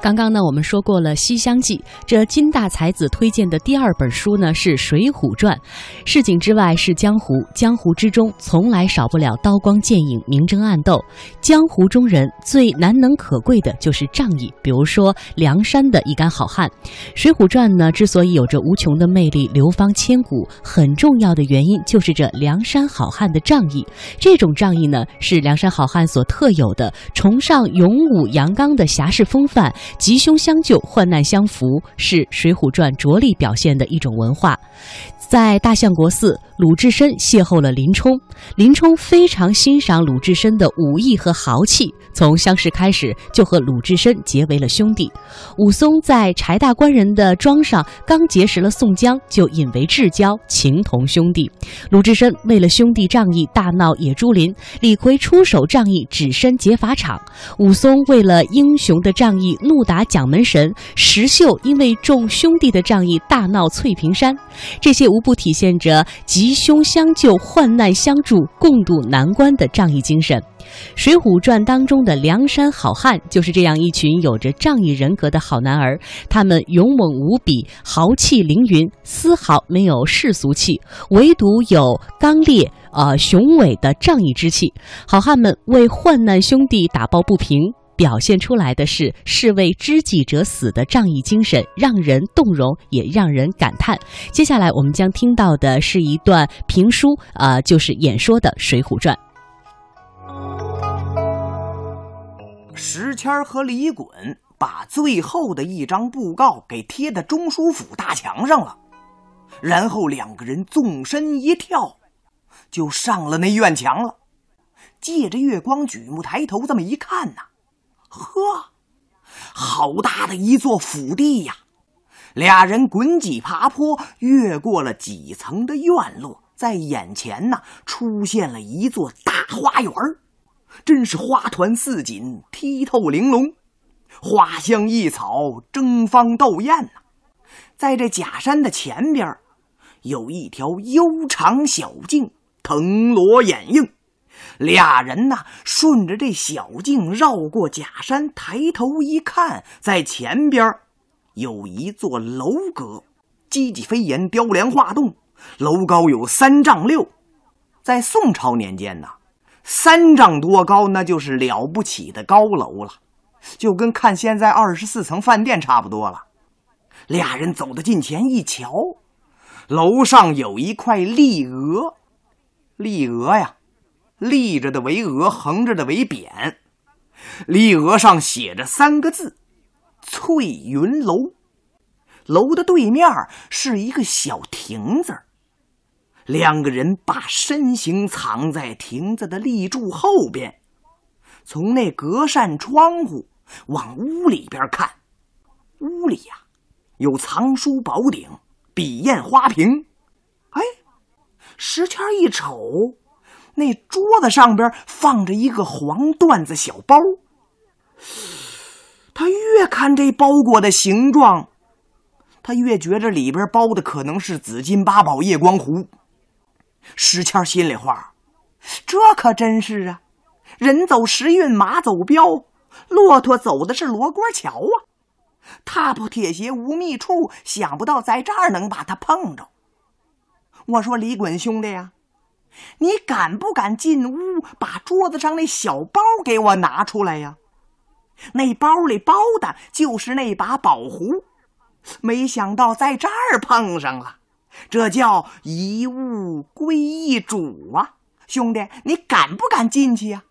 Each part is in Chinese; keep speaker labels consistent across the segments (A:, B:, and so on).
A: 刚刚呢，我们说过了《西厢记》，这金大才子推荐的第二本书呢是《水浒传》。市井之外是江湖，江湖之中从来少不了刀光剑影、明争暗斗。江湖中人最难能可贵的就是仗义。比如说梁山的一干好汉，《水浒传》呢之所以有着无穷的魅力、流芳千古，很重要的原因就是这梁山好汉的仗义。这种仗义呢，是梁山好汉所特有的，崇尚勇武阳刚的侠士风范。吉凶相救，患难相扶，是《水浒传》着力表现的一种文化。在大相国寺，鲁智深邂逅了林冲，林冲非常欣赏鲁智深的武艺和豪气，从相识开始就和鲁智深结为了兄弟。武松在柴大官人的庄上刚结识了宋江，就引为至交，情同兄弟。鲁智深为了兄弟仗义，大闹野猪林；李逵出手仗义，只身劫法场；武松为了英雄的仗义，怒打蒋门神；石秀因为众兄弟的仗义，大闹翠屏山。这些无不体现着吉凶相救、患难相助、共度难关的仗义精神。《水浒传》当中的梁山好汉就是这样一群有着仗义人格的好男儿，他们勇猛无比，豪气凌云，丝毫没有世俗气，唯独有刚烈、呃雄伟的仗义之气。好汉们为患难兄弟打抱不平。表现出来的是士为知己者死的仗义精神，让人动容，也让人感叹。接下来我们将听到的是一段评书，呃，就是演说的《水浒传》。
B: 石谦和李衮把最后的一张布告给贴在中书府大墙上了，然后两个人纵身一跳，就上了那院墙了。借着月光，举目抬头，这么一看呐。呵，好大的一座府地呀！俩人滚几爬坡，越过了几层的院落，在眼前呢，出现了一座大花园真是花团似锦，剔透玲珑，花香异草，争芳斗艳呐！在这假山的前边，有一条悠长小径，藤萝掩映。俩人呐，顺着这小径绕过假山，抬头一看，在前边有一座楼阁，积积飞檐，雕梁画栋，楼高有三丈六。在宋朝年间呢，三丈多高那就是了不起的高楼了，就跟看现在二十四层饭店差不多了。俩人走到近前一瞧，楼上有一块立额，立额呀。立着的为额，横着的为匾。立额上写着三个字：“翠云楼”。楼的对面是一个小亭子。两个人把身形藏在亭子的立柱后边，从那隔扇窗户往屋里边看。屋里呀，有藏书宝鼎、笔砚花瓶。哎，石谦一瞅。那桌子上边放着一个黄缎子小包，他越看这包裹的形状，他越觉着里边包的可能是紫金八宝夜光壶。石谦心里话：这可真是啊，人走时运，马走镖，骆驼走的是罗锅桥啊，踏破铁鞋无觅处，想不到在这儿能把他碰着。我说李衮兄弟呀。你敢不敢进屋，把桌子上那小包给我拿出来呀？那包里包的就是那把宝壶，没想到在这儿碰上了，这叫一物归一主啊！兄弟，你敢不敢进去呀？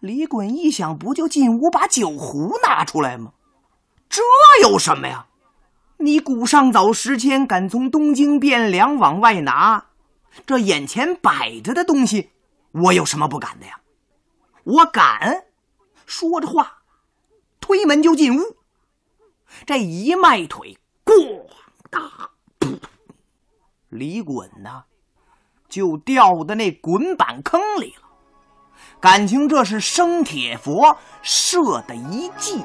B: 李衮一想，不就进屋把酒壶拿出来吗？这有什么呀？你古上早时迁，敢从东京汴梁往外拿？这眼前摆着的东西，我有什么不敢的呀？我敢！说着话，推门就进屋。这一迈腿，咣当，李衮呢，就掉到那滚板坑里了。感情这是生铁佛设的一计。